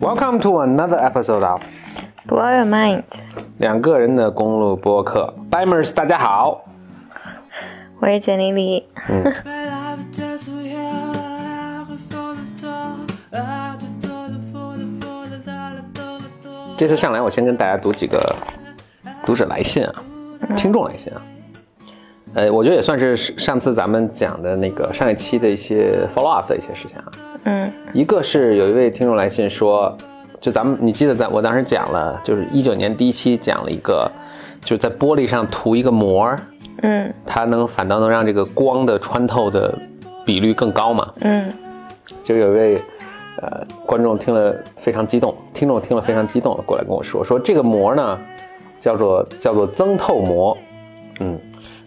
Welcome to another episode of Blow your mind，两个人的公路播客 b i m e r s 大家好。我是简丽丽。这次上来，我先跟大家读几个读者来信啊，听众来信啊。呃，我觉得也算是上次咱们讲的那个上一期的一些 follow up 的一些事情啊。嗯，一个是有一位听众来信说，就咱们你记得在我当时讲了，就是一九年第一期讲了一个，就是在玻璃上涂一个膜，嗯它能反倒能让这个光的穿透的比率更高嘛。嗯就有一位呃观众听了非常激动，听众听了非常激动，过来跟我说说这个膜呢叫做叫做增透膜，嗯，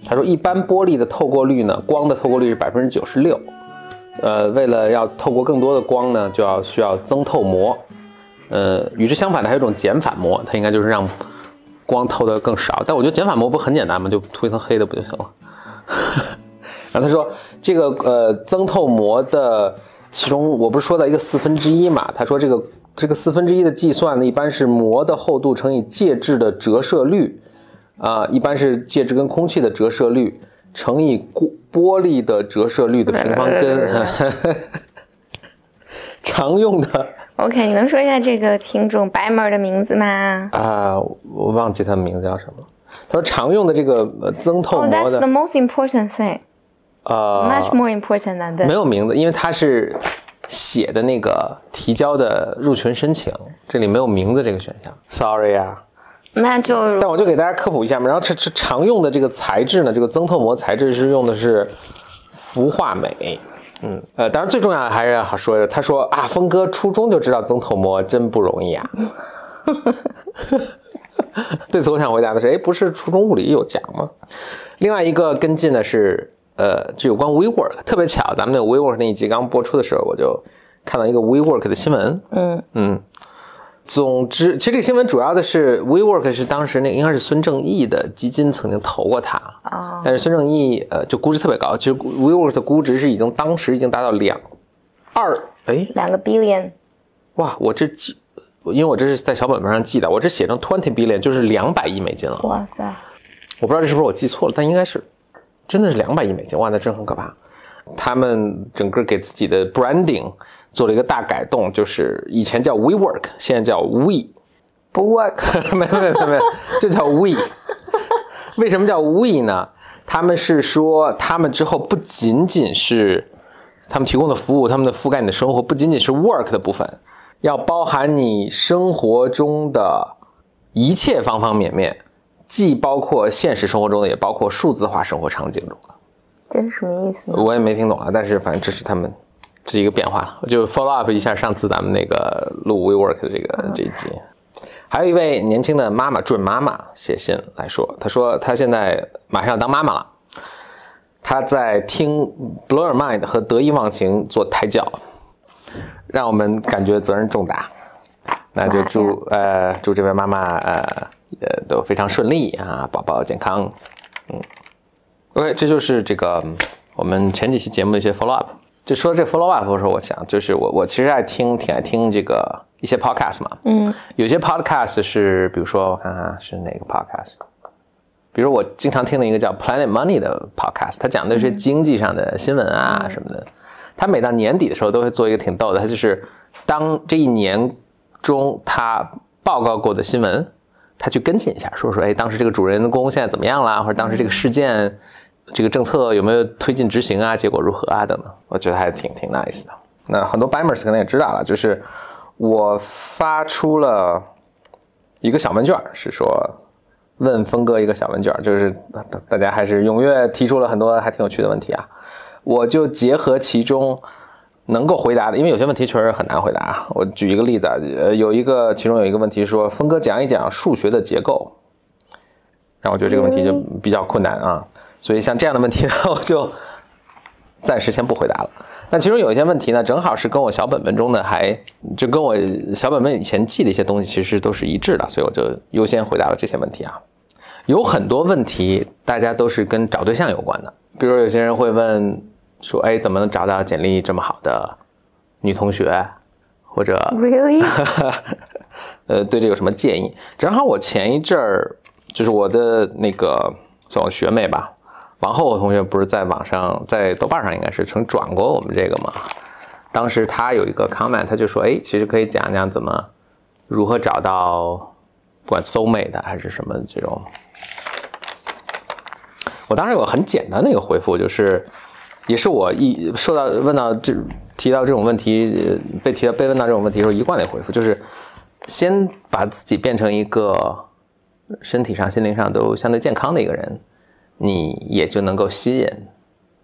他说一般玻璃的透过率呢，光的透过率是百分之九十六，呃，为了要透过更多的光呢，就要需要增透膜，呃，与之相反的还有一种减反膜，它应该就是让光透的更少，但我觉得减反膜不很简单吗？就涂一层黑的不就行了？然后他说这个呃增透膜的其中我不是说到一个四分之一嘛？他说这个这个四分之一的计算呢，一般是膜的厚度乘以介质的折射率，啊、一般是介质跟空气的折射率乘以玻玻璃的折射率的平方根。常用的，OK，你能说一下这个听众白门的名字吗啊、我忘记他的名字叫什么了。他说常用的这个呃增透？Oh, 膜 that's 的 the most important thing. 呃 Much more important than this. 有名字，因为他是写的那个提交的入群申请，这里没有名字这个选项，sorry 啊。那就但我就给大家科普一下嘛，然后这这常用的这个材质呢，这个增透膜材质是用的是氟化镁，嗯，呃，当然最重要的还是要说的，他说啊，峰哥初中就知道增透膜真不容易啊。对此我想回答的是，哎，不是初中物理有讲吗？另外一个跟进的是，呃，就有关 WeWork，特别巧，咱们那个 WeWork 那一集刚播出的时候，我就看到一个 WeWork 的新闻，嗯嗯，总之，其实这个新闻主要的是 WeWork 是当时那个应该是孙正义的基金曾经投过它，啊但是孙正义呃就估值特别高，其实 WeWork 的估值是已经当时已经达到两二哎。两个 billion，哇，我这记，因为我这是在小本本上记的，我这写成 twenty billion 就是两百亿美金了，哇塞，我不知道这是不是我记错了，但应该是真的是两百亿美金，哇，那真很可怕。他们整个给自己的 branding 做了一个大改动，就是以前叫 WeWork，现在叫 We。不 work，没有没有没有没，就叫 We。为什么叫 We 呢？他们是说，他们之后不仅仅是他们提供的服务，他们的覆盖你的生活，不仅仅是 work 的部分，要包含你生活中的一切方方面面，既包括现实生活中的，也包括数字化生活场景中的。这是什么意思呢？我也没听懂啊，但是反正这是他们这是一个变化，我就 follow up 一下上次咱们那个录 WeWork 的这个这一集。还有一位年轻的妈妈准妈妈写信来说，她说她现在马上要当妈妈了，她在听 Blow Your Mind 和得意忘形做胎教，让我们感觉责任重大。那就祝呃祝这位妈妈呃呃都非常顺利啊，宝宝健康。嗯，OK，这就是这个嗯我们前几期节目的一些 follow up。就说这 follow up 的时候，我想就是我我其实爱听挺爱听这个一些 podcast 嘛，嗯。有些 podcast 是，比如说我看看是哪个 podcast，比如我经常听的一个叫 Planet Money 的 podcast，它讲的是经济上的新闻啊什么的。它每到年底的时候都会做一个挺逗的，它就是当这一年中他报告过的新闻，他去跟进一下，说说哎当时这个主人公现在怎么样啦，或者当时这个事件这个政策有没有推进执行啊，结果如何啊等等，我觉得还挺挺 nice 的。那很多 Bimers 可能也知道了，就是我发出了一个小问卷，是说问峰哥一个小问卷，就是大大家还是踊跃提出了很多还挺有趣的问题啊。我就结合其中能够回答的，因为有些问题确实很难回答啊。我举一个例子啊，呃，有一个其中有一个问题说，峰哥讲一讲数学的结构，然后我觉得这个问题就比较困难啊，所以像这样的问题呢，我就暂时先不回答了。那其中有一些问题呢，正好是跟我小本本中的还就跟我小本本以前记的一些东西其实都是一致的，所以我就优先回答了这些问题啊。有很多问题大家都是跟找对象有关的，比如有些人会问，说，哎，怎么能找到简历这么好的女同学，或者 Really？呃，对这有什么建议？正好我前一阵儿就是我的那个总学妹吧，王后同学不是在网上在豆瓣上应该是曾转过我们这个嘛？当时他有一个 comment，他就说，哎，其实可以讲讲怎么如何找到不管 soul mate 还是什么这种。我当时有个很简单的一个回复，就是也是我一受到问到这提到这种问题，被提到被问到这种问题时候一贯的回复，就是先把自己变成一个身体上、心灵上都相对健康的一个人，你也就能够吸引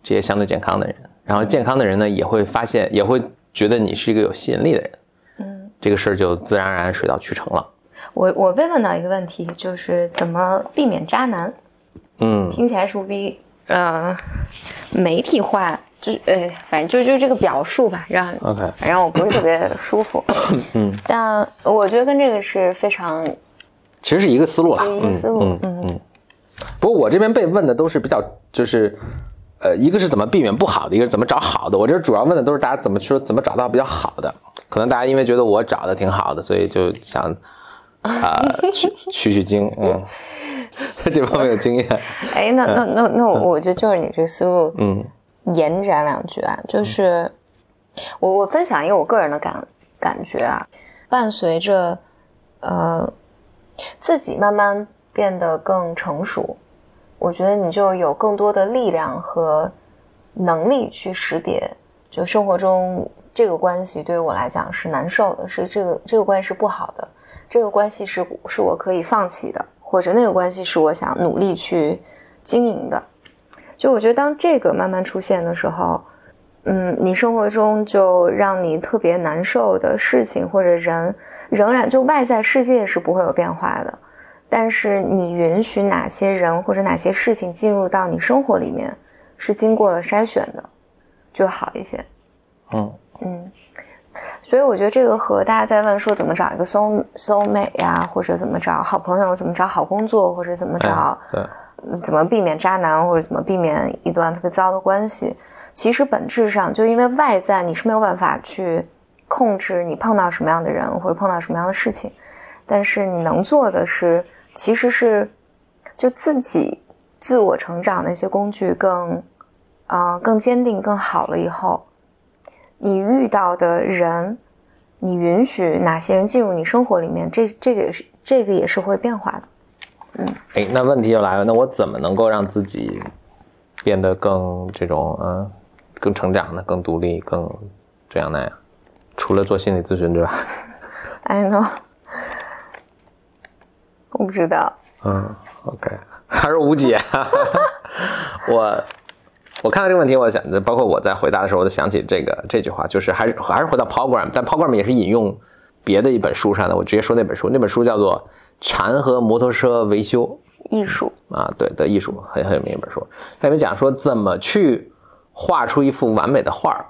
这些相对健康的人，然后健康的人呢也会发现，也会觉得你是一个有吸引力的人，嗯，这个事儿就自然而然水到渠成了。我我被问到一个问题，就是怎么避免渣男？嗯。听起来是比呃媒体化，就是呃，反正就就这个表述吧，让，OK，反正我不是特别舒服。嗯，但我觉得跟这个是非常其实是一个思路啦，是一个思路嗯嗯。嗯。不过我这边被问的都是比较就是。呃，一个是怎么避免不好的，一个是怎么找好的。我这主要问的都是大家怎么说，怎么找到比较好的。可能大家因为觉得我找的挺好的，所以就想啊、取 取取经，嗯，这方面有经验，哎，那那那那我我就就是你这个思路嗯延展两句啊，就是我我分享一个我个人的感感觉啊，伴随着呃自己慢慢变得更成熟，我觉得你就有更多的力量和能力去识别，就生活中这个关系对于我来讲是难受的，是这个这个关系是不好的，这个关系是是我可以放弃的，或者那个关系是我想努力去经营的。就我觉得，当这个慢慢出现的时候，嗯，你生活中就让你特别难受的事情或者人，仍然就外在世界是不会有变化的，但是你允许哪些人或者哪些事情进入到你生活里面，是经过了筛选的，就好一些。嗯嗯，所以我觉得这个和大家在问说怎么找一个 soul soul mate 呀，或者怎么找好朋友，怎么找好工作，或者怎么找、怎么避免渣男，或者怎么避免一段特别糟的关系，其实本质上就因为外在你是没有办法去控制你碰到什么样的人或者碰到什么样的事情，但是你能做的是，其实是就自己自我成长的一些工具更啊、呃更坚定更好了以后，你遇到的人，你允许哪些人进入你生活里面，这这个也是这个也是会变化的。嗯哎，那问题就来了，那我怎么能够让自己变得更这种嗯，更成长呢、更独立、更这样那样？除了做心理咨询之外，I know，我不知道。嗯，OK，还是无解。我我看到这个问题，我想，包括我在回答的时候，我就想起这个这句话，就是还是还是回到 Program，但 Program 也是引用别的一本书上的，我直接说那本书，那本书叫做《禅和摩托车维修》。艺术，啊，对的艺术很很有名一本书，它里面讲说怎么去画出一幅完美的画儿。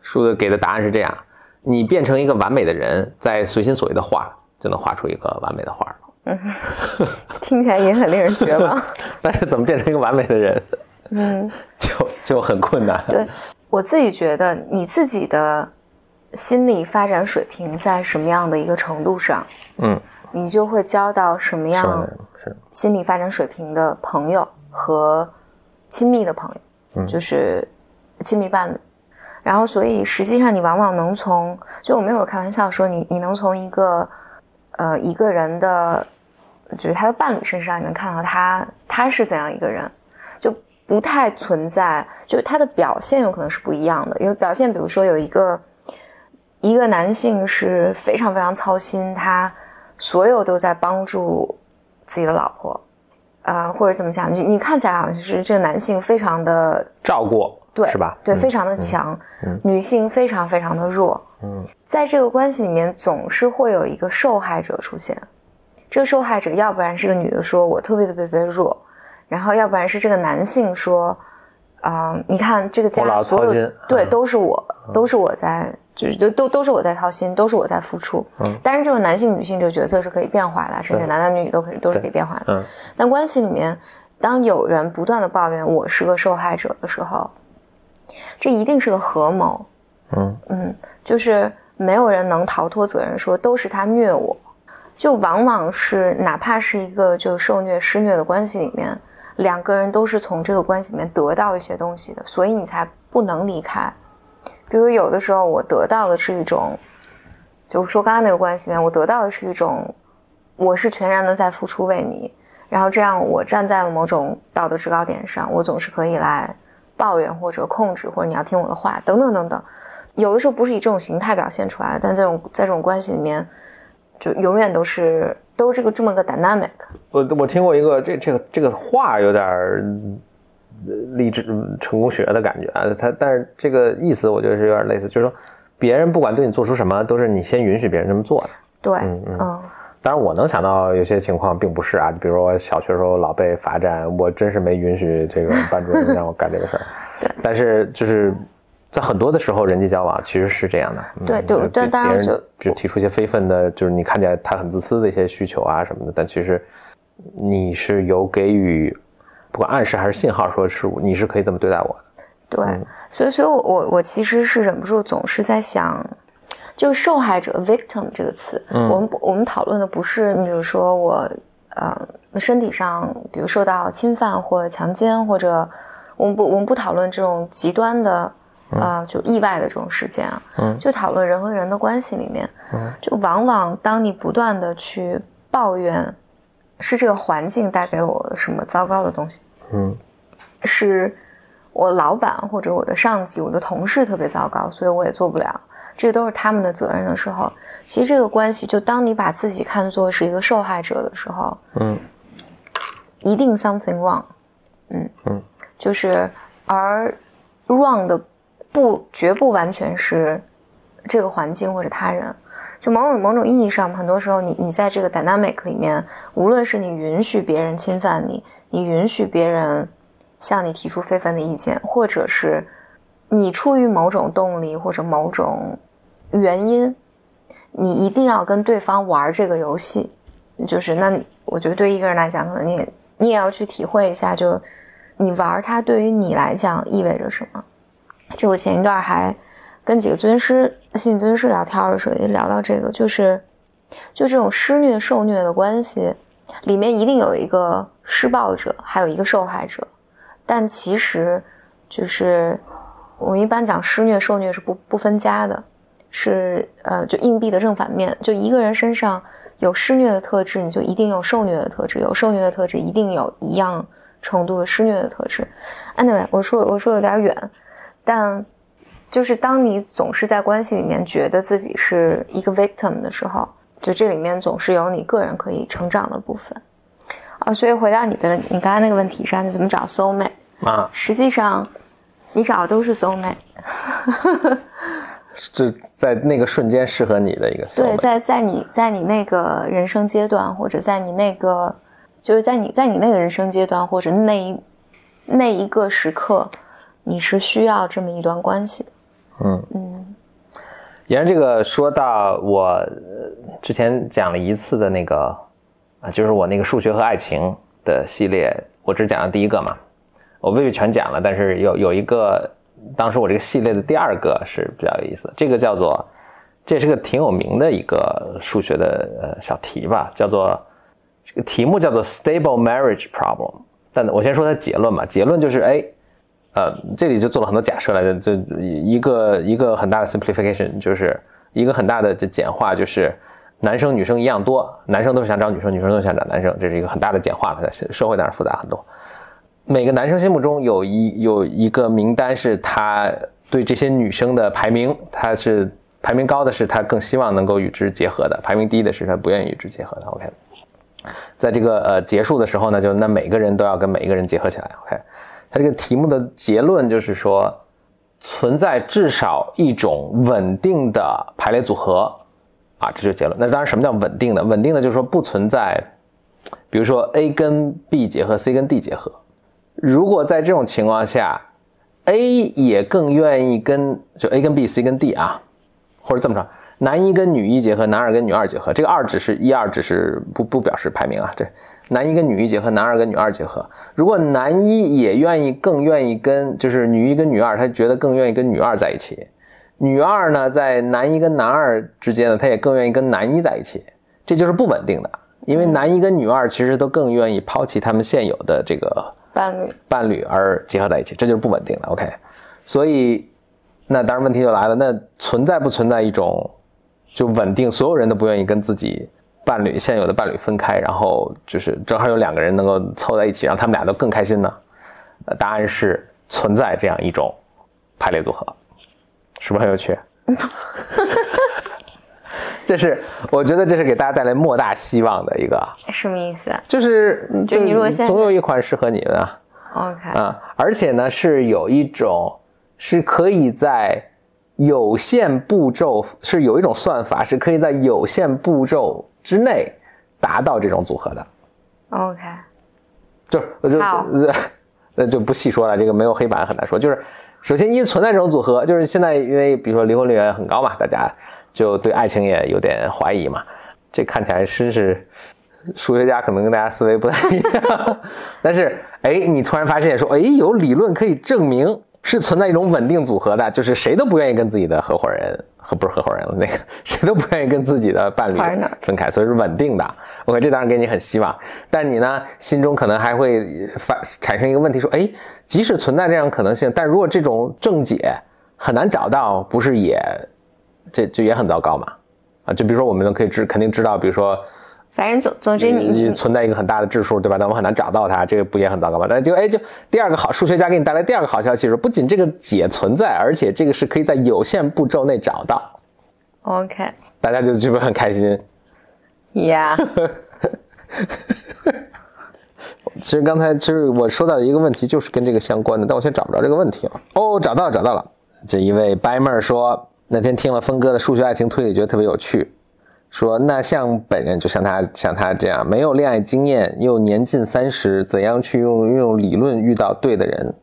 书的给的答案是这样：你变成一个完美的人，在随心所欲的画，就能画出一个完美的画了。嗯。听起来也很令人绝望。但是怎么变成一个完美的人，嗯，就就很困难。对我自己觉得，你自己的心理发展水平在什么样的一个程度上，嗯，你就会交到什么样，心理发展水平的朋友和亲密的朋友，嗯就是亲密伴侣。然后，所以实际上你往往能从，就我们有时候开玩笑说你，你能从一个呃一个人的，就是他的伴侣身上，你能看到他他是怎样一个人，就不太存在，就是他的表现有可能是不一样的，因为表现，比如说有一个一个男性是非常非常操心，他所有都在帮助自己的老婆，啊、或者怎么讲，你你看起来好像就是这个男性非常的照顾，对，是吧？对，嗯非常的强，嗯女性非常非常的弱，嗯在这个关系里面总是会有一个受害者出现，这个受害者要不然是个女的说我特别特别特别弱，然后要不然是这个男性说，啊、你看这个家所有对嗯都是我，都是我在，就是都都都是我在掏心，都是我在付出。嗯但是，这个男性女性这个角色是可以变化的，甚至男男女女都可以都是可以变化的。嗯但关系里面，当有人不断的抱怨我是个受害者的时候，这一定是个合谋。嗯嗯，就是没有人能逃脱责任，说都是他虐我，就往往是哪怕是一个就受虐施虐的关系里面，两个人都是从这个关系里面得到一些东西的，所以你才不能离开。比如有的时候我得到的是一种，就是说刚刚那个关系里面，我得到的是一种，我是全然的在付出为你，然后这样我站在了某种道德制高点上，我总是可以来抱怨或者控制，或者你要听我的话，等等等等。有的时候不是以这种形态表现出来，但这种在这种关系里面，就永远都是都是这个这么个 dynamic。我我听过一个这这个这个话有点励志成功学的感觉啊，他但是这个意思我觉得是有点类似，就是说别人不管对你做出什么，都是你先允许别人这么做的。对，嗯嗯嗯当然我能想到有些情况并不是啊，比如说我小学时候老被罚站，我真是没允许这个班主任让我干这个事儿。对，但是就是在很多的时候，人际交往其实是这样的。嗯对对就但别别人当然就就提出一些非分的，就是你看起来他很自私的一些需求啊什么的，但其实你是有给予不管暗示还是信号，说是你是可以这么对待我的。对，嗯所以所以我我我其实是忍不住总是在想，就受害者 victim 这个词，嗯。我们不我们讨论的不是比如说我呃身体上比如受到侵犯或强奸，或者我们不我们不讨论这种极端的。呃，就意外的这种事件啊，嗯。就讨论人和人的关系里面，嗯。就往往当你不断的去抱怨，是这个环境带给我什么糟糕的东西，嗯。是我老板或者我的上级、我的同事特别糟糕，所以我也做不了，这都是他们的责任的时候，其实这个关系，就当你把自己看作是一个受害者的时候，嗯。一定 something wrong，嗯。嗯，就是而 wrong 的不绝不完全是这个环境或者他人，就某种某种意义上，很多时候你你在这个 dynamic 里面，无论是你允许别人侵犯你，你允许别人向你提出非分的意见，或者是你出于某种动力或者某种原因，你一定要跟对方玩这个游戏，就是那我觉得对一个人来讲，可能你你也要去体会一下，就你玩它对于你来讲意味着什么。这我前一段还跟几个咨询师、心理咨询师聊天的时候也聊到这个，就是就这种施虐受虐的关系，里面一定有一个施暴者，还有一个受害者，但其实就是我们一般讲施虐受虐是不不分家的，是呃就硬币的正反面，就一个人身上有施虐的特质，你就一定有受虐的特质，有受虐的特质一定有一样程度的施虐的特质。Anyway，我说我说有点远，但就是当你总是在关系里面觉得自己是一个 victim 的时候，就这里面总是有你个人可以成长的部分啊。所以回到你的你刚才那个问题上，你怎么找 soul mate？啊，实际上，你找的都是 soul mate。是在那个瞬间适合你的一个对在在你在你那个人生阶段，或者在你那个，就是在你在你那个人生阶段，或者那一那一个时刻，你是需要这么一段关系的。嗯。嗯沿着这个说到我呃之前讲了一次的那个啊，就是我那个数学和爱情的系列，我只讲了第一个嘛，我未必全讲了，但是有有一个，当时我这个系列的第二个是比较有意思，这个叫做，这是个挺有名的一个数学的呃小题吧，叫做这个题目叫做 Stable Marriage Problem，但我先说它结论吧，结论就是哎。呃，这里就做了很多假设来的，就一个一个很大的 simplification，就是一个很大的这简化，就是男生女生一样多，男生都是想找女生，女生都想找男生，这是一个很大的简化了。社会当然复杂很多，每个男生心目中有一有一个名单，是他对这些女生的排名，他是排名高的是他更希望能够与之结合的，排名低的是他不愿意与之结合的。OK，在这个呃结束的时候呢，就那每个人都要跟每一个人结合起来。OK。他这个题目的结论就是说，存在至少一种稳定的排列组合，啊，这就结论。那当然，什么叫稳定的？稳定的就是说不存在，比如说 A 跟 B 结合，C 跟 D 结合。如果在这种情况下，A 也更愿意跟就 A 跟 B、C 跟 D 啊，或者这么说，男一跟女一结合，男二跟女二结合，这个二只是一二只是不不表示排名啊，这男一跟女一结合，男二跟女二结合。如果男一也愿意，更愿意跟就是女一跟女二，他觉得更愿意跟女二在一起。女二呢，在男一跟男二之间呢，他也更愿意跟男一在一起。这就是不稳定的，因为男一跟女二其实都更愿意抛弃他们现有的这个伴侣伴侣而结合在一起，这就是不稳定的。OK，所以那当然问题就来了，那存在不存在一种就稳定，所有人都不愿意跟自己伴侣现有的伴侣分开，然后就是正好有两个人能够凑在一起，让他们俩都更开心呢？呃，答案是存在这样一种排列组合，是不是很有趣？这是我觉得这是给大家带来莫大希望的一个，什么意思？就是就你如果现在总有一款适合你的啊。OK，啊，而且呢是有一种是可以在有限步骤，是有一种算法是可以在有限步骤之内达到这种组合的，OK，就是我就呃 那就不细说了，这个没有黑板很难说。就是首先一存在这种组合，就是现在因为比如说离婚率也很高嘛，大家就对爱情也有点怀疑嘛，这看起来真是数学家可能跟大家思维不太一样，但是哎，你突然发现说，哎，有理论可以证明是存在一种稳定组合的，就是谁都不愿意跟自己的合伙人和不是合伙人了，那个谁都不愿意跟自己的伴侣分开，所以是稳定的。OK，这当然给你很希望，但你呢心中可能还会发产生一个问题，说，哎，即使存在这样可能性，但如果这种正解很难找到，不是也这就也很糟糕嘛？啊，就比如说我们都可以知肯定知道，比如说。反正总总之你存在一个很大的质数，对吧？但我们很难找到它，这个不也很糟糕吗？但就哎，就第二个好，数学家给你带来第二个好消息是，不仅这个解存在，而且这个是可以在有限步骤内找到，OK，大家就就会很开心。Yeah，其实刚才其实我说到的一个问题就是跟这个相关的，但我现在找不着这个问题了。哦，找到了，找到了。这一位白妹儿说，那天听了峰哥的数学爱情推理，觉得特别有趣。说那像本人，就像他像他这样没有恋爱经验，又年近三十，怎样去用用理论遇到对的人？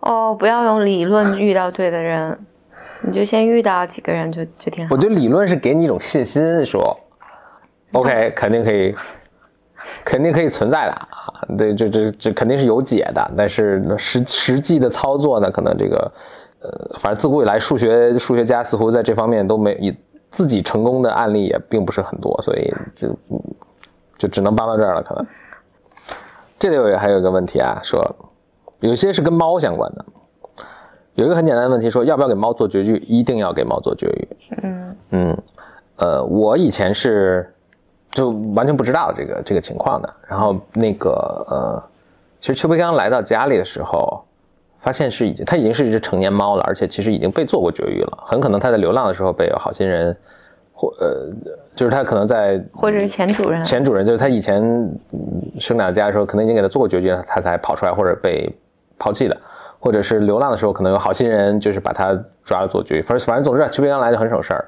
哦，不要用理论遇到对的人，你就先遇到几个人就就挺好我。觉得理论是给你一种信心，说，OK，肯定可以，肯定可以存在的啊。对，这这这肯定是有解的，但是实实际的操作呢，可能这个，呃，反正自古以来数学数学家似乎在这方面都没以自己成功的案例也并不是很多，所以就嗯就只能帮到这儿了，可能。这里有还有一个问题啊，说有些是跟猫相关的，有一个很简单的问题，说要不要给猫做绝育？一定要给猫做绝育。嗯嗯，呃，我以前是就完全不知道这个这个情况的。然后那个呃，其实邱培刚来到家里的时候，发现是已经它已经是一只成年猫了，而且其实已经被做过绝育了。很可能它在流浪的时候被有好心人或呃，就是它可能在或者是前主人。前主人，就是他以前嗯生长家的时候，可能已经给他做过绝育，他才跑出来或者被抛弃的，或者是流浪的时候，可能有好心人就是把他抓了做绝育。反正反正总之，区别刚来就很省事儿。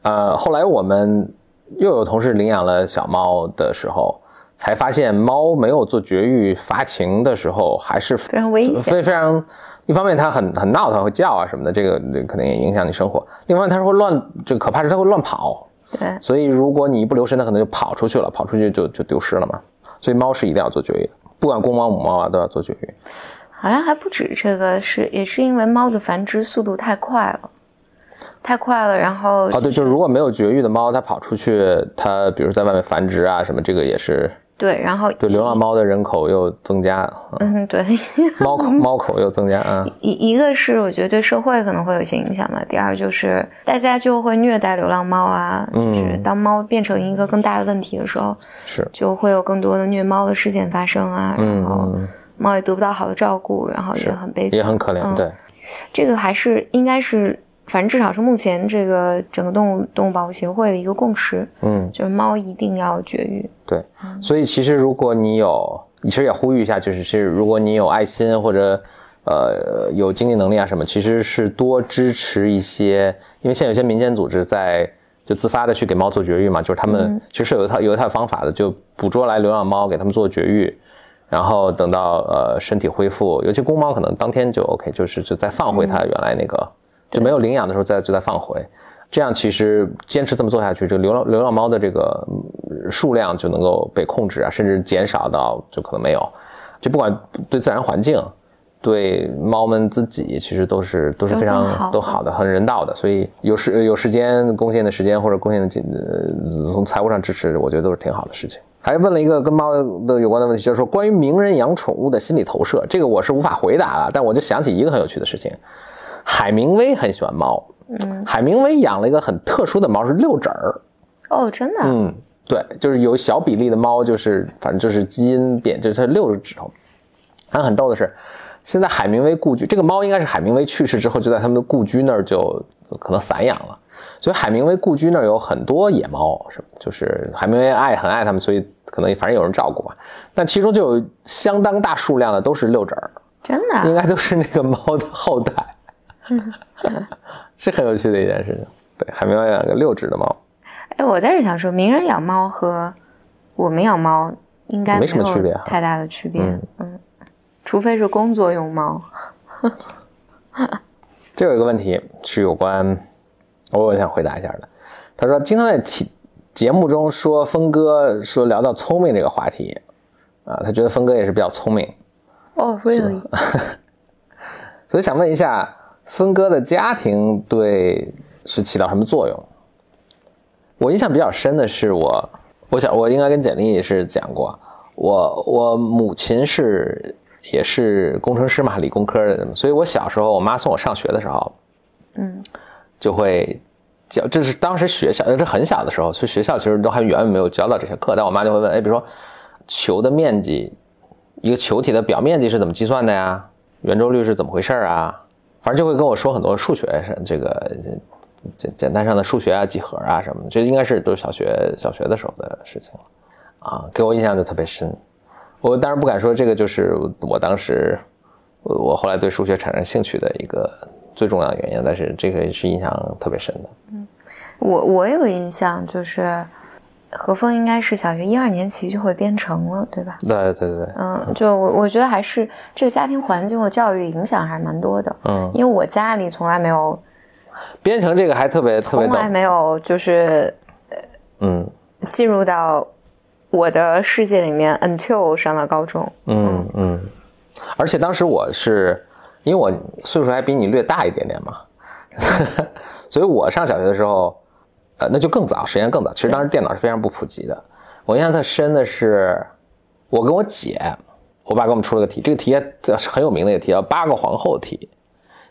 呃，后来我们又有同事领养了小猫的时候，才发现猫没有做绝育发情的时候还是非常危险非非常。一方面它很很闹它，会叫啊什么的，这个这个肯定也影响你生活。另外它是会乱，这个可怕是它会乱跑，对，所以如果你一不留神，它可能就跑出去了，跑出去就就丢失了嘛。所以猫是一定要做绝育的，不管公猫母猫啊都要做绝育。好像还不止这个，是也是因为猫的繁殖速度太快了，太快了，然后哦，对，就是如果没有绝育的猫，它跑出去，它比如在外面繁殖啊什么，这个也是对，然后对流浪猫的人口又增加，嗯嗯对，猫口 猫口又增加啊。一一个是我觉得对社会可能会有一些影响吧，第二就是大家就会虐待流浪猫啊，嗯就是当猫变成一个更大的问题的时候，是，就会有更多的虐猫的事件发生啊，然后嗯，猫也得不到好的照顾，然后也很悲惨，也很可怜，嗯对，这个还是应该是，反正至少是目前这个整个动物动物保护协会的一个共识，嗯，就是猫一定要绝育。对。所以其实如果你有，其实也呼吁一下，就是是如果你有爱心或者呃有经济能力啊什么，其实是多支持一些，因为现在有些民间组织在。就自发的去给猫做绝育嘛，就是他们嗯其实是有一套有一套方法的，就捕捉来流浪猫，给他们做绝育，然后等到呃身体恢复，尤其公猫可能当天就 OK，就是就再放回它原来那个，就没有领养的时候再就再放回，这样其实坚持这么做下去，这个流浪流浪猫的这个嗯数量就能够被控制啊，甚至减少到就可能没有。就不管对自然环境，对猫们自己，其实都是都是非常都好的都好的，很人道的。所以有时有时间贡献的时间或者贡献的金呃从财务上支持，我觉得都是挺好的事情。还问了一个跟猫的有关的问题，就是说关于名人养宠物的心理投射，这个我是无法回答的，但我就想起一个很有趣的事情，海明威很喜欢猫，嗯，海明威养了一个很特殊的猫，是六指儿。哦，真的，嗯，对，就是有小比例的猫，就是反正就是基因变，就是它六个指头。还很逗的是，现在海明威故居这个猫应该是海明威去世之后就在他们的故居那儿就可能散养了，所以海明威故居那儿有很多野猫，是就是海明威爱很爱它们，所以可能反正有人照顾吧。但其中就有相当大数量的都是六指儿，真的啊，应该都是那个猫的后代，是很有趣的一件事情。对，海明威养个六只的猫。哎，我在这想说，名人养猫和我们养猫应该没什么区别太大的区别，嗯嗯，除非是工作用猫。这有一个问题是有关，我我想回答一下的。他说经常在题节目中说峰哥说聊到聪明这个话题，啊，他觉得峰哥也是比较聪明，哦、e l l y 所以想问一下，分割的家庭对是起到什么作用？我印象比较深的是我，我想我应该跟简历也是讲过，我我母亲是也是工程师嘛，理工科的，所以我小时候我妈送我上学的时候，嗯，就会教，就是当时学校，这很小的时候，所以学校其实都还远远没有教到这些课。但我妈就会问，哎，比如说球的面积，一个球体的表面积是怎么计算的呀？圆周率是怎么回事啊？反正就会跟我说很多数学上这个简简单上的数学啊、几何啊什么的，这应该是都是小学小学的时候的事情了啊，给我印象就特别深。我当然不敢说这个就是我当时我后来对数学产生兴趣的一个最重要的原因，但是这个是印象特别深的。嗯我我有印象，就是何峰应该是小学一二年级就会编程了，对吧？对对对。对，嗯，就我我觉得还是这个家庭环境和教育影响还是蛮多的。嗯，因为我家里从来没有，编程这个还特别特别从来，没有就是嗯。进入到我的世界里面，until 上了高中。嗯嗯，而且当时我是因为我岁数还比你略大一点点嘛，所以我上小学的时候，呃，那就更早，时间更早。其实当时电脑是非常不普及的。我印象特深的是，我跟我姐，我爸给我们出了个题，这个题还是很有名的一个题，叫八个皇后题，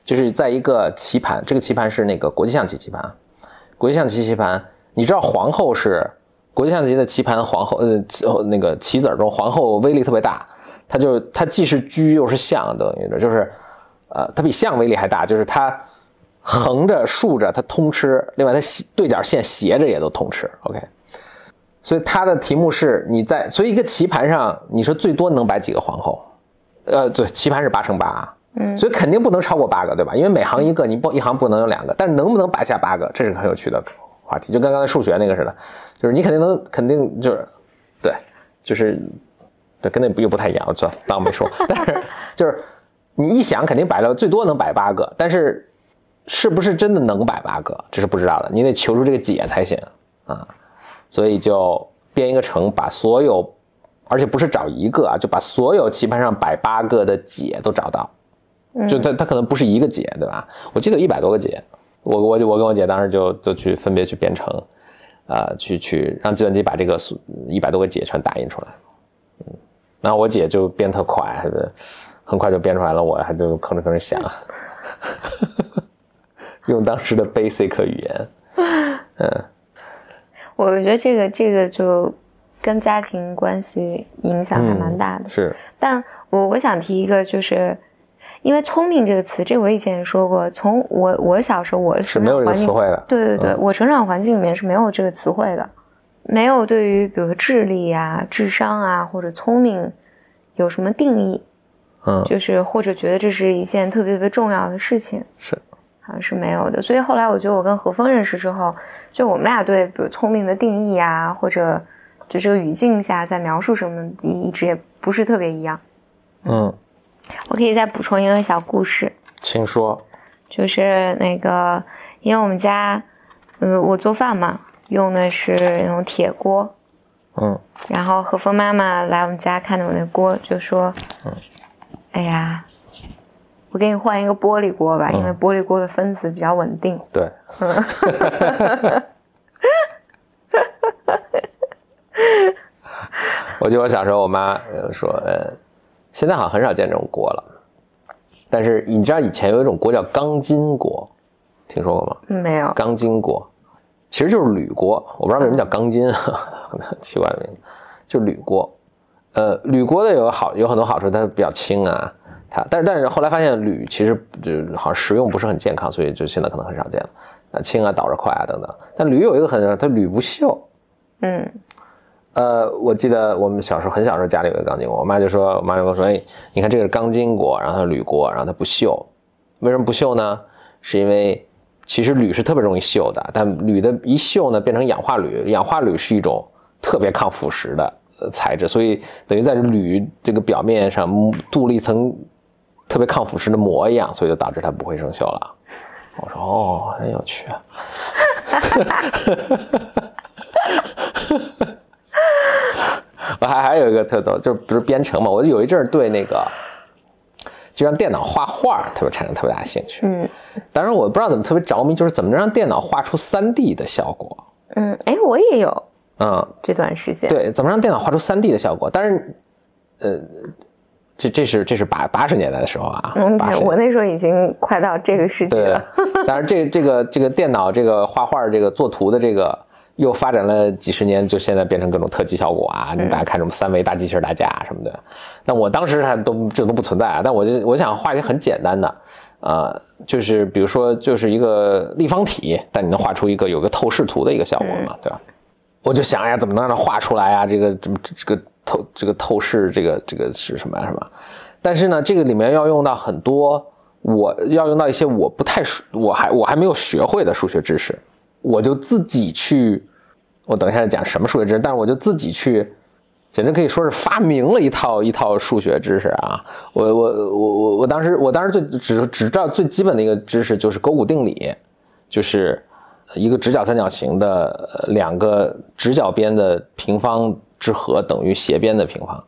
就是在一个棋盘，这个棋盘是那个国际象棋棋盘，国际象棋棋盘，你知道皇后是国际象棋的棋盘皇后，呃，那个棋子儿中皇后威力特别大，它就它既是车又是象，等于着就是，呃，它比象威力还大，就是它横着竖着它通吃，另外它斜对角线斜着也都通吃，OK。所以它的题目是你在，所以一个棋盘上，你说最多能摆几个皇后？呃，对，棋盘是八乘八啊，嗯所以肯定不能超过八个，对吧？因为每行一个，你不一行不能有两个，但是能不能摆下八个，这是个很有趣的话题，就跟刚才数学那个似的，就是你肯定能，肯定就是，对，就是，对，跟那又不太一样，我算当没说，但是就是你一想肯定摆了最多能摆八个，但是是不是真的能摆八个，这是不知道的，你得求出这个解才行。啊，所以就编一个程，把所有，而且不是找一个啊，就把所有棋盘上摆八个的解都找到。就它它可能不是一个解，对吧？我记得有一百多个解，我我我跟我姐当时就就去分别去编程，啊、去去让计算机把这个一百多个解全打印出来，嗯，然后我姐就编特快，很快就编出来了，我还就吭哧吭哧想，用当时的 basic 语言，嗯。我觉得这个这个就跟家庭关系影响还蛮大的。嗯是，但我我想提一个，就是因为“聪明”这个词，这我以前也说过，从我我小时候我是没有词汇的。对对对，嗯。我成长环境里面是没有这个词汇的，没有对于比如说智力啊、智商啊或者聪明有什么定义，嗯。就是或者觉得这是一件特别特别重要的事情。是，好像是没有的。所以后来我觉得我跟何峰认识之后，就我们俩对比如聪明的定义啊，或者就这个语境下在描述什么，一一直也不是特别一样。嗯，我可以再补充一个小故事，请说，就是那个，因为我们家呃，我做饭嘛，用的是那种铁锅，嗯，然后何峰妈妈来我们家看到我那锅，就说，嗯。哎呀，我给你换一个玻璃锅吧，因为玻璃锅的分子比较稳定。对。我记得我小时候，我妈呃说，呃，现在好像很少见这种锅了。但是你知道以前有一种锅叫钢筋锅，听说过吗？没有。钢筋锅其实就是铝锅，我不知道为什么叫钢筋，很奇怪的名字，就铝锅。呃，铝锅的有好有很多好处，它比较轻啊。它但是但是后来发现铝其实就好像食用不是很健康，所以就现在可能很少见了。啊，轻啊，导热快啊等等。但铝有一个很，它铝不锈。嗯。呃，我记得我们小时候很小时候家里有个钢筋锅，我妈就说，我妈就跟我说，哎，你看这个是钢筋锅，然后它铝锅，然后它不锈，为什么不锈呢？是因为其实铝是特别容易锈的，但铝的一锈呢，变成氧化铝，氧化铝是一种特别抗腐蚀的材质，所以等于在铝这个表面上镀了一层特别抗腐蚀的膜一样，所以就导致它不会生锈了。我说哦，很有趣啊。我 还还有一个特逗，就是不是编程嘛？我就有一阵儿对那个，就让电脑画画特别产生特别大的兴趣。嗯，当然我不知道怎么特别着迷，就是怎么能让电脑画出三 D 的效果。嗯，哎，我也有。嗯，这段时间。对，怎么让电脑画出三 D 的效果？但是，呃，这这是这是八八十年代的时候啊。嗯，我那时候已经快到这个世纪了。当然，这这个这个电脑这个画画这个作图的这个。又发展了几十年，就现在变成各种特技效果啊！你大家看什么三维大机器人打架什么的，那我当时还都这都不存在啊。但我就我想画一个很简单的，呃，就是比如说就是一个立方体，但你能画出一个有个透视图的一个效果嘛，对吧？我就想呀，怎么能让它画出来啊？这个这么这个透这个透视这个这个是什么呀什么？但是呢，这个里面要用到很多，我要用到一些我不太，我还我还没有学会的数学知识，我就自己去。我等一下讲什么数学知识，但是我就自己去，简直可以说是发明了一套一套数学知识啊！我我我我我当时我当时最只只知道最基本的一个知识就是勾股定理，就是一个直角三角形的两个直角边的平方之和等于斜边的平方，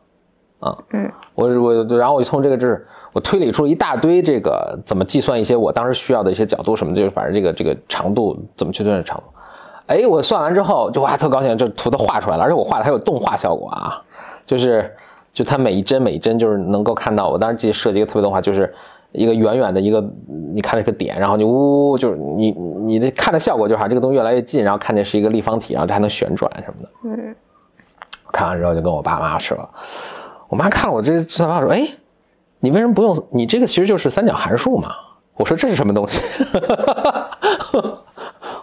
啊，嗯，我我然后我就从这个知识我推理出一大堆这个怎么计算一些我当时需要的一些角度什么，就是反正这个这个长度怎么去算长度。哎，我算完之后就哇特高兴，这图都画出来了，而且我画的还有动画效果啊，就是就它每一帧每一帧就是能够看到。我当时记得设计一个特别动画，就是一个远远的一个你看那个点，然后你呜就是你你的看的效果就是这个东西越来越近，然后看见是一个立方体，然后它还能旋转什么的。嗯，看完之后就跟我爸妈说，我妈看了我这算法说，哎，你为什么不用？你这个其实就是三角函数嘛。我说这是什么东西？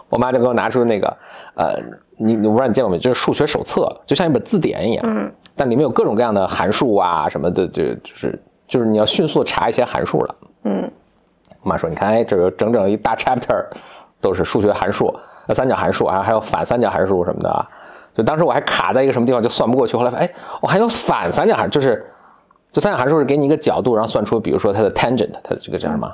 我妈就给我拿出那个，呃，你我不知道你见过没，就是数学手册，就像一本字典一样，嗯，但里面有各种各样的函数啊什么的，就就是就是你要迅速查一些函数了，嗯，我妈说，你看，哎，这有整整一大 chapter 都是数学函数，那三角函数啊，还有反三角函数什么的，就当时我还卡在一个什么地方就算不过去，后来哎，我还有反三角函，就是就三角函数是给你一个角度，然后算出比如说它的 tangent，它的这个叫什么？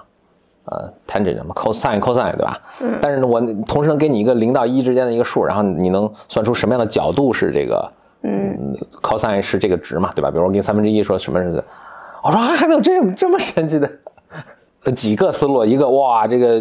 呃，tangent 什么 cosine cosine 对吧？嗯。但是呢，我同时能给你一个零到一之间的一个数，然后你能算出什么样的角度是这个？嗯，cosine 是这个值嘛，对吧？比如我给你三分之一，说什么是？我说还能有这这么神奇的 几个思路？一个哇，这个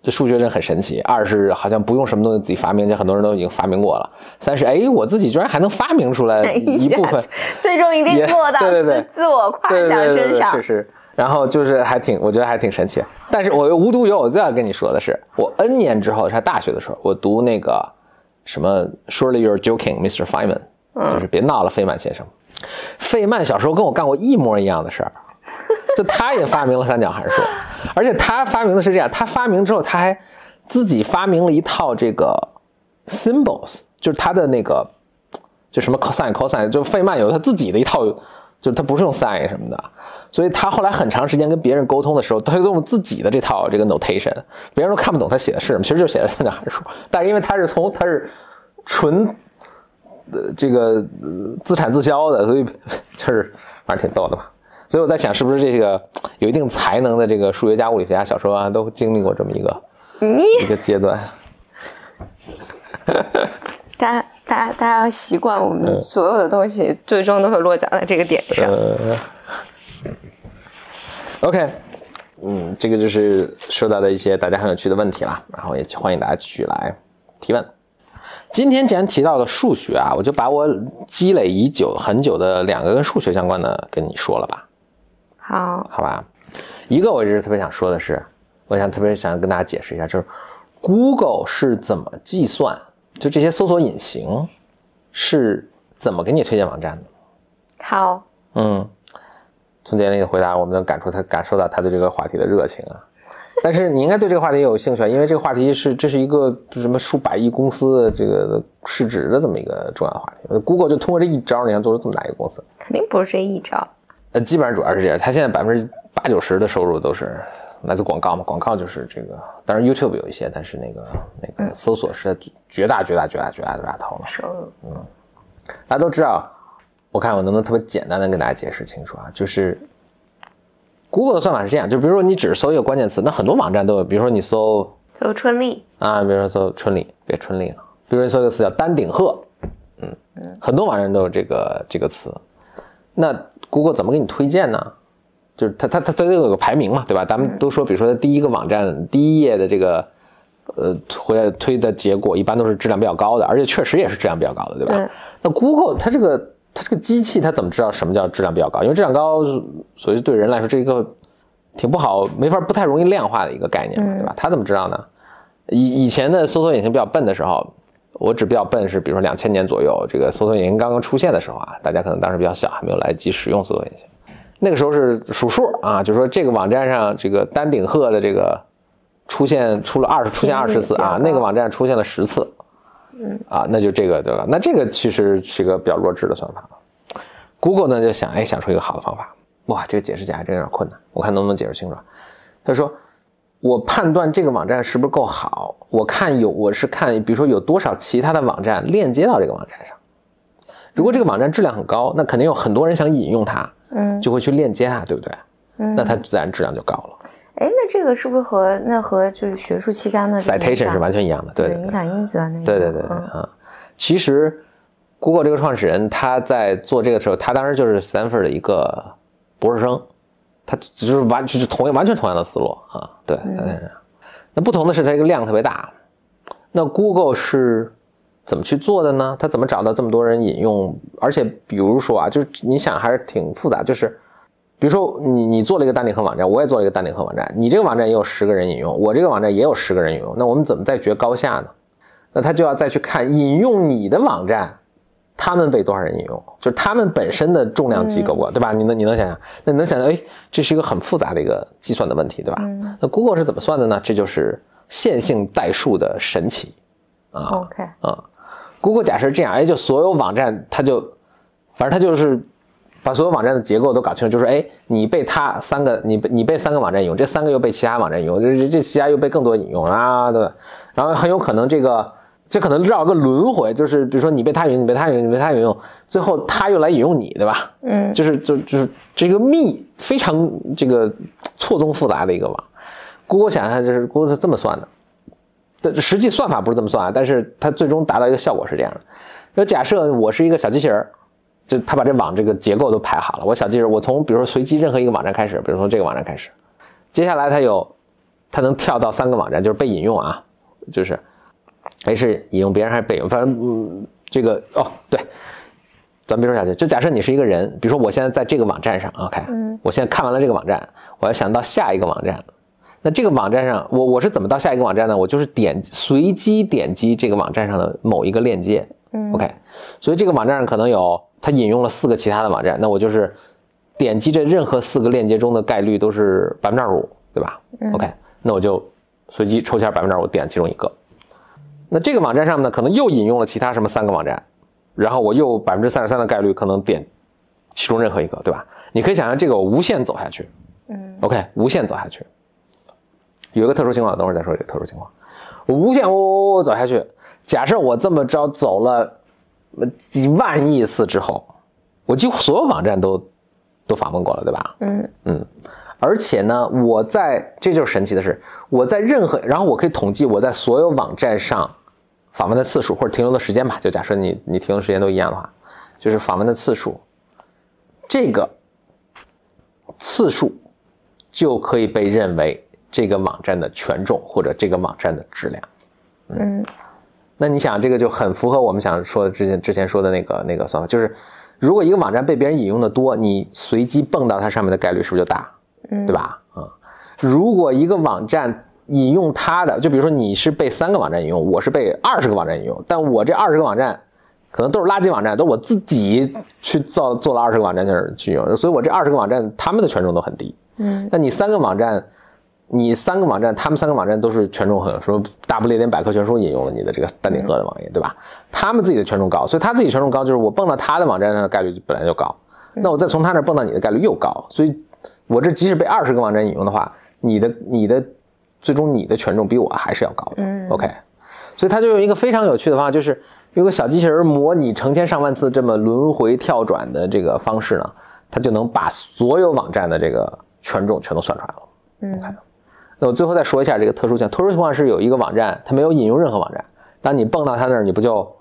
这数学真很神奇。二是好像不用什么东西自己发明，这很多人都已经发明过了。三是哎，我自己居然还能发明出来一部分，最终一定做到自自我夸奖身上。是是。然后就是还挺，我觉得还挺神奇。但是我又无独有偶，再要跟你说的是，我 N 年之后，在大学的时候，我读那个什么 Surely you're joking, Mr. Feynman，就是别闹了，费曼先生。费曼小时候跟我干过一模一样的事儿，就他也发明了三角函数，而且他发明的是这样，他发明之后他还自己发明了一套这个 symbols，就是他的那个就什么 cosine cosine，就费曼有他自己的一套，就是他不是用 sin 什么的。所以他后来很长时间跟别人沟通的时候，他用自己的这套这个 notation，别人都看不懂他写的是什么，其实就写的三角函数。但是因为他是从他是纯呃这个自产自销的，所以 就是反正挺逗的吧。所以我在想，是不是这个有一定才能的这个数学家、物理学家，小时候啊都经历过这么一个一个阶段。大家大家大家要习惯，我们所有的东西最终都会落脚在这个点上。呃 OK，嗯，这个就是说到的一些大家很有趣的问题啦，然后也欢迎大家继续来提问。今天既然提到了数学啊，我就把我积累已久很久的两个跟数学相关的跟你说了吧，好，好吧？一个我一直特别想说的是，我想特别想跟大家解释一下，就是 Google 是怎么计算，就这些搜索引擎是怎么给你推荐网站的。好，嗯，从简历的回答，我们能感触他感受到他对这个话题的热情啊。但是你应该对这个话题也有兴趣啊，因为这个话题是这是一个什么数百亿公司的这个市值的这么一个重要的话题。Google 就通过这一招，你看做出这么大一个公司，肯定不是这一招。呃，基本上主要是这样。它现在百分之八九十的收入都是来自广告嘛，广告就是这个，当然 YouTube 有一些，但是那个那个搜索是绝大绝大绝大绝大绝大头了。收入，嗯大家都知道，我看我能不能特别简单的跟大家解释清楚啊，就是 Google 的算法是这样，就比如说你只是搜一个关键词，那很多网站都有，比如说你搜搜春丽，啊，比如说搜春丽，别春丽了，比如说搜一个词叫丹顶鹤，嗯很多网站都有这个这个词，那 Google 怎么给你推荐呢？就是它它它它都有个排名嘛，对吧？咱们都说，比如说它第一个网站第一页的这个呃回来推的结果，一般都是质量比较高的，而且确实也是质量比较高的，对吧？对那 Google 它这个它这个机器它怎么知道什么叫质量比较高？因为质量高，所以对人来说这一个挺不好，没法不太容易量化的一个概念嘛，对吧？它怎么知道呢？以以前的搜索引擎比较笨的时候，我指比较笨是比如说两千年左右，这个搜索引擎刚刚出现的时候啊，大家可能当时比较小，还没有来得及使用搜索引擎。那个时候是数数啊，就是说这个网站上这个丹顶鹤的这个出现出了二十出现二十次啊，那个网站出现了十次，嗯啊，那就这个对吧？那这个其实是一个比较弱智的算法。Google 呢就想哎想出一个好的方法，哇，这个解释起来真有点困难，我看能不能解释清楚啊。他说我判断这个网站是不是够好，我看有我是看比如说有多少其他的网站链接到这个网站上，如果这个网站质量很高，那肯定有很多人想引用它，嗯就会去链接它，对不对？嗯那它自然质量就高了。哎，那这个是不是和那和就是学术期刊的 citation 是完全一样的，对对对影响因子的那个，对对对对嗯啊！其实，Google 这个创始人他在做这个时候，他当时就是 Stanford 的一个博士生，他就是完就是同样完全同样的思路啊，对，那不同的是，它这个量特别大。那 Google 是怎么去做的呢？他怎么找到这么多人引用？而且比如说啊，就是你想还是挺复杂，就是比如说你你做了一个单顶鹤网站，我也做了一个单顶鹤网站，你这个网站也有十个人引用，我这个网站也有十个人引用，那我们怎么再决高下呢？那他就要再去看引用你的网站，他们被多少人引用，就是他们本身的重量级够不够，对吧？你能你能想想？那你能想象，哎，这是一个很复杂的一个计算的问题，对吧？嗯那 Google 是怎么算的呢？这就是线性代数的神奇啊。，OK，啊、g o o g l e 假设这样，哎，就所有网站，它就，反正它就是把所有网站的结构都搞清楚，就是哎，你被他三个，你被你被三个网站引用，这三个又被其他网站引用，这这这其他又被更多引用啊，对吧？然后很有可能这个这可能绕个轮回，就是比如说你被他引用，你被他引用，你被他引用，最后他又来引用你，对吧？嗯就是就就是这个密非常这个错综复杂的一个网。Google 想象就是 Google 是这么算的，但实际算法不是这么算啊，但是它最终达到一个效果是这样的：就假设我是一个小机器人儿，就他把这网这个结构都排好了，我小记着，我从比如说随机任何一个网站开始，比如说这个网站开始，接下来它有它能跳到三个网站，就是被引用啊，就是哎是引用别人还是被引用，反正嗯这个哦对。咱别说下去，就假设你是一个人，比如说我现在在这个网站上，OK，嗯。我现在看完了这个网站，我要想到下一个网站，那这个网站上，我我是怎么到下一个网站呢？我就是点随机点击这个网站上的某一个链接嗯，OK，所以这个网站上可能有它引用了四个其他的网站，那我就是点击这任何四个链接中的概率都是百分之二十五，对吧嗯？OK，那我就随机抽签百分之二十五点其中一个。那这个网站上面呢，可能又引用了其他什么三个网站，然后我又百分之三十三的概率可能点其中任何一个，对吧？你可以想象这个我无限走下去嗯，OK，无限走下去。有一个特殊情况，等会儿再说这个特殊情况。我无限我我走下去，假设我这么着走了呃几万亿次之后，我几乎所有网站都都访问过了，对吧？嗯嗯，而且呢，我在这就是神奇的是，我在任何，然后我可以统计我在所有网站上访问的次数或者停留的时间吧，就假设你你停留时间都一样的话，就是访问的次数，这个次数就可以被认为这个网站的权重或者这个网站的质量。嗯那你想，这个就很符合我们想说的之前之前说的那个那个算法，就是如果一个网站被别人引用的多，你随机蹦到它上面的概率是不是就大？嗯，对？吧？啊、如果一个网站引用它的，就比如说你是被三个网站引用，我是被二十个网站引用，但我这二十个网站可能都是垃圾网站，都是我自己去造做了二十个网站去去用，所以我这二十个网站他们的权重都很低。嗯那你三个网站，你三个网站，他们三个网站都是权重很，说大不列颠百科全书引用了你的这个丹顶鹤的网页，对吧？他们自己的权重高，所以他自己权重高，就是我蹦到他的网站上的概率本来就高，那我再从他那儿蹦到你的概率又高，所以我这即使被二十个网站引用的话，你的你的最终你的权重比我还是要高的。嗯 OK，所以他就用一个非常有趣的方法，就是用个小机器人模拟成千上万次这么轮回跳转的这个方式呢，他就能把所有网站的这个权重全都算出来了。嗯那我最后再说一下这个特殊情况，特殊情况是有一个网站它没有引用任何网站，当你蹦到它那儿，你不就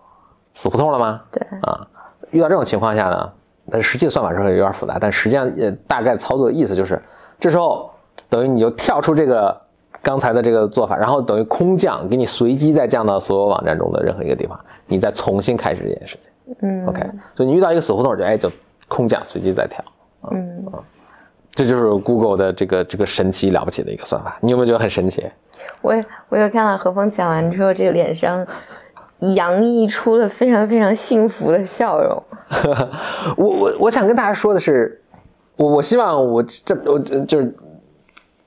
死胡同了吗？对，啊，遇到这种情况下呢，但实际的算法是会有点复杂，但实际上呃大概操作的意思就是，这时候等于你就跳出这个刚才的这个做法，然后等于空降，给你随机再降到所有网站中的任何一个地方，你再重新开始这件事情。嗯。OK，所以你遇到一个死胡同就哎就空降随机再跳，嗯，这就是 Google 的这个这个神奇了不起的一个算法，你有没有觉得很神奇？我也我有看到何峰讲完之后，这个脸上洋溢出了非常非常幸福的笑容。我我我想跟大家说的是，我我希望我这我这就是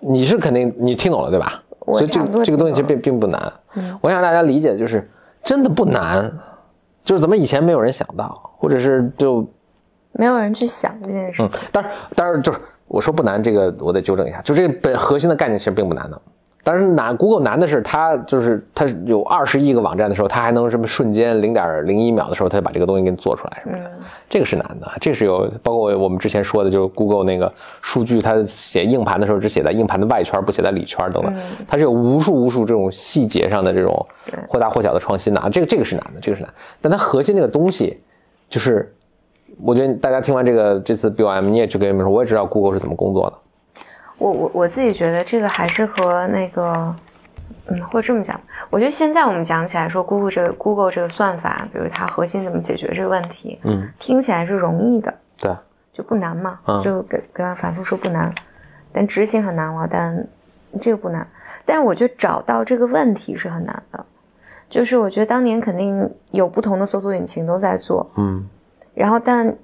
你是肯定你听懂了对吧？我所以这个这个东西其实并并不难。嗯我想大家理解就是真的不难，就是怎么以前没有人想到，或者是就没有人去想这件事嗯情。，当然当然就是我说不难，这个我得纠正一下，就这个本核心的概念其实并不难的。当然难，Google 难的是它就是它有二十亿个网站的时候，它还能什么瞬间零点零一秒的时候，它就把这个东西给你做出来什么的，嗯这个是难的。这是有包括我们之前说的，就是 Google 那个数据，它写硬盘的时候只写在硬盘的外圈，不写在里圈等等，它是有无数无数这种细节上的这种或大或小的创新的啊，这个这个是难的，这个是难，但它核心那个东西就是。我觉得大家听完这个这次 BOM，你也去跟人们说，我也知道 Google 是怎么工作的。我我我自己觉得这个还是和那个，嗯，或者这么讲，我觉得现在我们讲起来说 Google 这个 Google 这个算法，比如它核心怎么解决这个问题，嗯，听起来是容易的，对，就不难嘛，嗯。就跟跟他反复说不难，但执行很难了，但这个不难。但是我觉得找到这个问题是很难的，就是我觉得当年肯定有不同的搜索引擎都在做，嗯然后但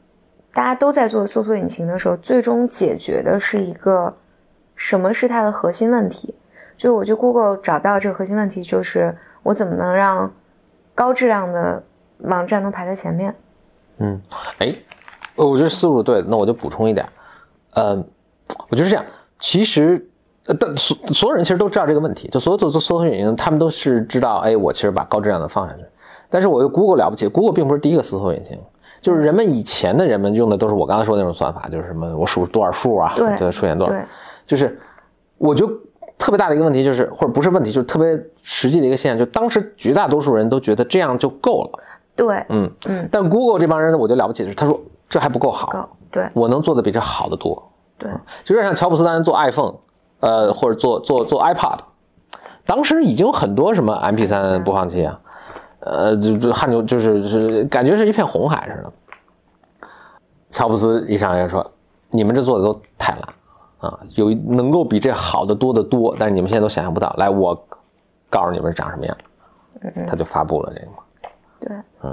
大家都在做搜索引擎的时候，最终解决的是一个什么是它的核心问题？就我觉得 Google 找到这个核心问题，就是我怎么能让高质量的网站能排在前面？嗯，哎，我觉得思路对的，那我就补充一点，呃，我觉得是这样，其实。呃，但所所有人其实都知道这个问题，就所有做做搜索引擎，他们都是知道，哎，我其实把高质量的放上去。但是我又 Google 了不起，Google 并不是第一个搜索引擎，就是人们以前的人们用的都是我刚才说的那种算法，就是什么我数多少数啊，对就出现多少，就是我觉得特别大的一个问题就是，或者不是问题，就是特别实际的一个现象，就当时绝大多数人都觉得这样就够了，对，嗯嗯，但 Google 这帮人呢，我觉得了不起的是，他说这还不够好，高，对。我能做的比这好得多，对，就有点像乔布斯当年做 iPhone，呃，或者做做做 iPod，当时已经有很多什么 MP3 播放器啊，呃，就就汗牛就是是感觉是一片红海似的。乔布斯一上来就说：“你们这做的都太烂啊，有能够比这好的多得多，但是你们现在都想象不到。来，我告诉你们长什么样。”他就发布了这个嘛，对，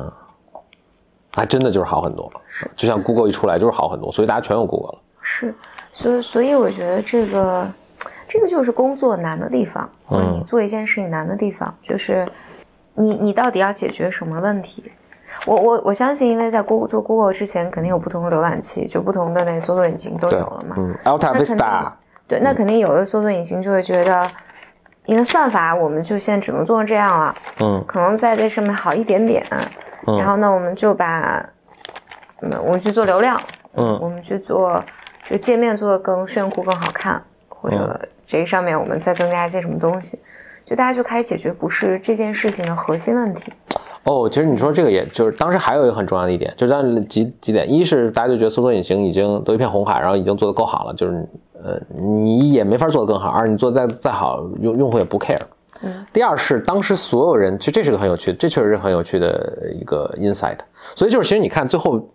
还真的就是好很多。就像 Google 一出来就是好很多，所以大家全用 Google 了。是，所以所以我觉得这个这个就是工作难的地方，嗯你做一件事情难的地方，就是你你到底要解决什么问题？我我我相信，因为在 Google 做 Google 之前，肯定有不同的浏览器，就不同的那个搜索引擎都有了嘛。嗯，Alta Vista，对，那肯定有的搜索引擎就会觉得，因为算法我们就现在只能做成这样了，嗯可能在这上面好一点点，嗯然后呢，我们就把，嗯，我们去做流量，嗯我们去做这个界面做的更炫酷、更好看，或者这个上面我们再增加一些什么东西，就大家就开始解决不是这件事情的核心问题。哦，其实你说这个，也就是当时还有一个很重要的一点，就是当几几点，一是大家就觉得搜索引擎已经都一片红海，然后已经做得够好了，就是呃你也没法做得更好，二你做再再好，用用户也不 care。嗯。第二是当时所有人，其实这是个很有趣，这确实是很有趣的一个 insight。所以就是其实你看最后，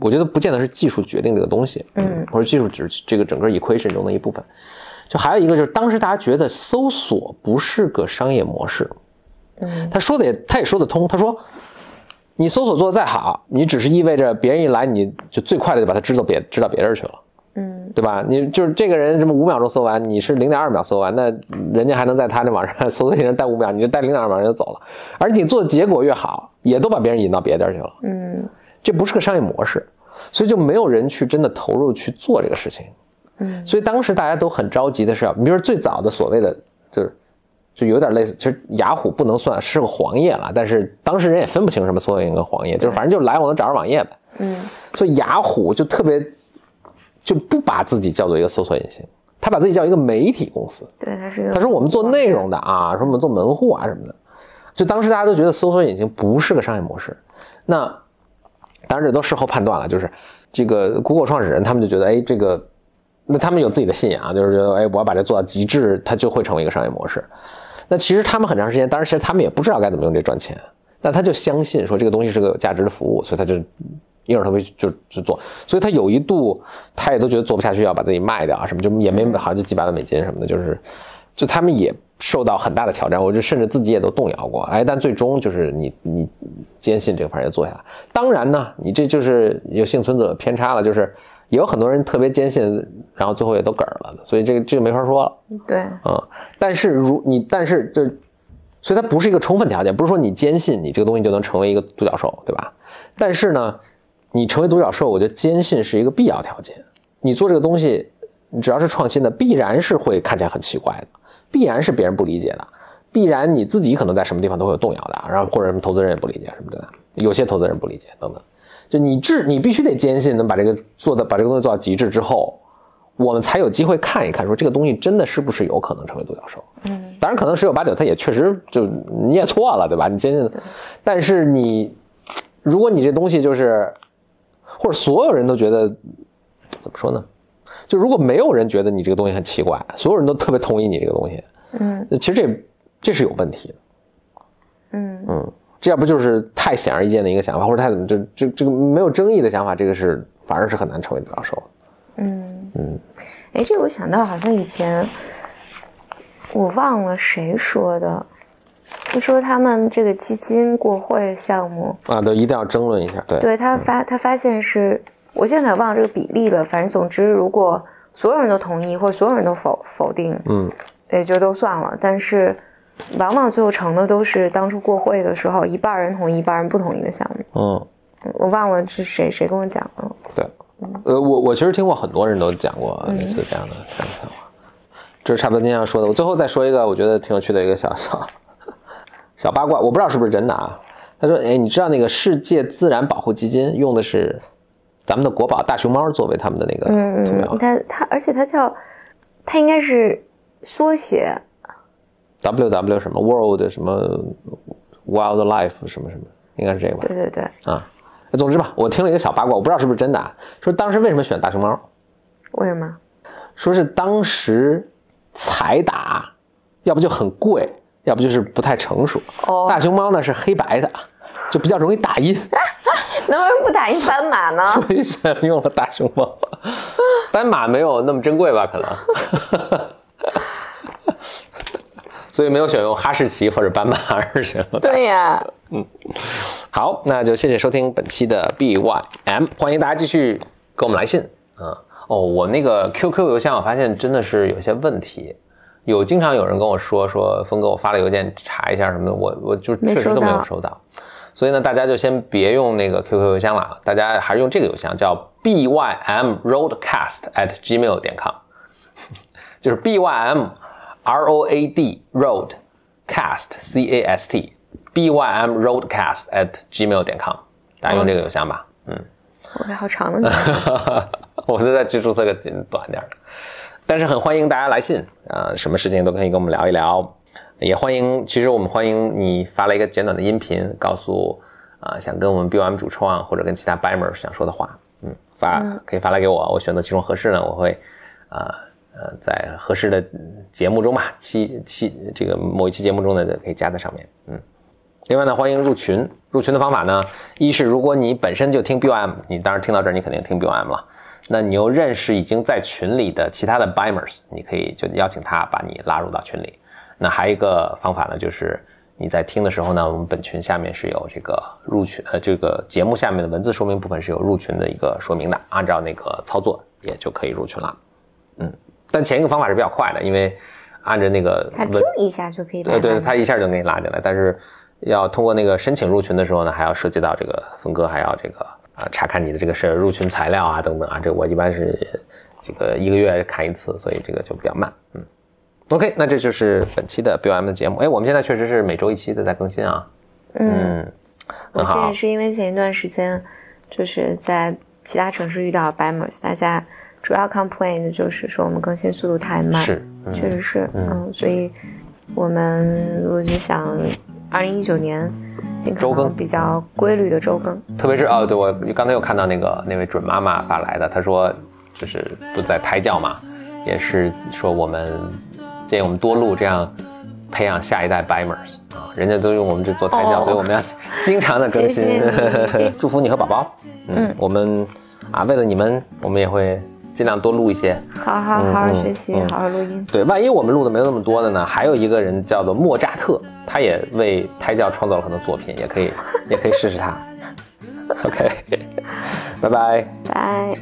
我觉得不见得是技术决定这个东西，嗯，或者技术只是这个整个 equation 中的一部分。就还有一个就是当时大家觉得搜索不是个商业模式。嗯他说的也，他也说得通。他说，你搜索做的再好，你只是意味着别人一来，你就最快的就把它知道别知道别人去了，嗯，对吧？你就是这个人什么五秒钟搜完，你是零点二秒搜完，那人家还能在他那网上搜索引人待五秒，你就待零点二秒人就走了。而你做的结果越好，也都把别人引到别地儿去了，嗯，这不是个商业模式，所以就没有人去真的投入去做这个事情，嗯，所以当时大家都很着急的是，比如说最早的所谓的就是。就有点类似，其实雅虎不能算是个黄页了，但是当时人也分不清什么搜索引擎跟黄页，就是反正就来我能找着网页呗。嗯，所以雅虎就特别就不把自己叫做一个搜索引擎，他把自己叫一个媒体公司。对，他是一个。他说我们做内容的啊，说我们做门户啊什么的。就当时大家都觉得搜索引擎不是个商业模式，那当然这都事后判断了，就是这个 Google 创始人他们就觉得，哎，这个那他们有自己的信仰，就是觉得，哎，我要把这做到极致，它就会成为一个商业模式。那其实他们很长时间，当然其实他们也不知道该怎么用这赚钱，但他就相信说这个东西是个有价值的服务，所以他就硬着头皮就去做。所以他有一度他也都觉得做不下去，要把自己卖掉啊什么，就也没好像就几百万美金什么的，就是就他们也受到很大的挑战，我就甚至自己也都动摇过。哎，但最终就是你你坚信这个玩意儿做下来。当然呢，你这就是有幸存者偏差了，就是也有很多人特别坚信。然后最后也都嗝了，所以这个这个没法说了。对，嗯，但是如你，但是这，所以它不是一个充分条件，不是说你坚信你这个东西就能成为一个独角兽，对吧？但是呢，你成为独角兽，我觉得坚信是一个必要条件。你做这个东西，你只要是创新的，必然是会看起来很奇怪的，必然是别人不理解的，必然你自己可能在什么地方都会有动摇的，然后或者什么投资人也不理解什么的，有些投资人不理解等等。就你至，你必须得坚信能把这个做的把这个东西做到极致之后。我们才有机会看一看，说这个东西真的是不是有可能成为独角兽？嗯，当然可能十有八九，它也确实就你也错了，对吧？你坚信，但是你，如果你这东西就是，或者所有人都觉得，怎么说呢？就如果没有人觉得你这个东西很奇怪，所有人都特别同意你这个东西，嗯，其实这这是有问题的，嗯嗯，这要不就是太显而易见的一个想法，或者太怎么就这这个没有争议的想法，这个是反而是很难成为独角兽的。嗯嗯，哎，这我想到好像以前我忘了谁说的，就说他们这个基金过会项目啊，都一定要争论一下。对，对他发他发现是，我现在忘了这个比例了。反正总之，如果所有人都同意或者所有人都否否定，嗯，也就都算了。但是往往最后成的都是当初过会的时候，一半人同意，一半人不同意的项目。嗯，我忘了是谁谁跟我讲了。对。呃，我我其实听过很多人都讲过类似这样的这样的话，这是差不多今天要说的。我最后再说一个我觉得挺有趣的一个小小小八卦，我不知道是不是真的啊。他说：“哎，你知道那个世界自然保护基金用的是咱们的国宝大熊猫作为他们的那个图标？它它而且它叫它应该是缩写，W W 什么 World 什么 Wildlife 什么什么，应该是这个吧？对对对，啊。”总之吧，我听了一个小八卦，我不知道是不是真的。说当时为什么选大熊猫？为什么？说是当时彩打，要不就很贵，要不就是不太成熟。哦。大熊猫呢是黑白的，就比较容易打印。那为什么不打印斑马呢？所以选用了大熊猫。斑马没有那么珍贵吧？可能。所以没有选用哈士奇或者斑马，而选了。对呀。嗯。好，那就谢谢收听本期的 BYM，欢迎大家继续给我们来信啊！哦，我那个 QQ 邮箱，我发现真的是有些问题，有经常有人跟我说说，峰哥我发了邮件查一下什么的，我我就确实都没有收到，所以呢，大家就先别用那个 QQ 邮箱了，大家还是用这个邮箱，叫 bymroadcast@gmail 点 com，就是 bym r o a d road cast c a s t。bymroadcast at gmail 点 com，大家用这个邮箱吧。嗯，我还好长呢。我都在去注册个短点的，但是很欢迎大家来信啊，什么事情都可以跟我们聊一聊。也欢迎，其实我们欢迎你发来一个简短的音频，告诉啊、想跟我们 BOM 主创或者跟其他 BIMers 想说的话，嗯，发可以发来给我，我选择其中合适呢，我会啊呃呃在合适的节目中吧，期期这个某一期节目中呢就可以加在上面，嗯。另外呢，欢迎入群。入群的方法呢，一是如果你本身就听 BOM，你当然听到这儿，你肯定听 BOM 了。那你又认识已经在群里的其他的 BIMers，你可以就邀请他把你拉入到群里。那还有一个方法呢，就是你在听的时候呢，我们本群下面是有这个入群，呃，这个节目下面的文字说明部分是有入群的一个说明的，按照那个操作也就可以入群了。嗯，但前一个方法是比较快的，因为按着那个他文听一下就可以来对对，了他一下就给你拉进来，但是要通过那个申请入群的时候呢，还要涉及到这个峰哥还要这个啊查看你的这个是入群材料啊等等啊，这我一般是这个一个月看一次，所以这个就比较慢。嗯，OK，那这就是本期的 BOM 的节目。哎，我们现在确实是每周一期的在更新啊。嗯，嗯，很好我这也。是因为前一段时间就是在其他城市遇到 BIMers，大家主要 complain 的就是说我们更新速度太慢，是，嗯确实是，嗯，所以我们我就想，二零一九年尽可能比较规律的周更，特别是哦，对我刚才又看到那个那位准妈妈发来的，她说就是不在胎教嘛，也是说我们建议我们多录，这样培养下一代 BIMers 啊，人家都用我们这做胎教，哦所以我们要 经常的更新谢谢你。祝福你和宝宝，嗯，嗯我们啊为了你们，我们也会尽量多录一些。好好好好学习，嗯好好录音。对，万一我们录的没有那么多的呢？还有一个人叫做莫扎特，他也为胎教创造了很多作品，也可以也可以试试他。OK，拜拜。拜。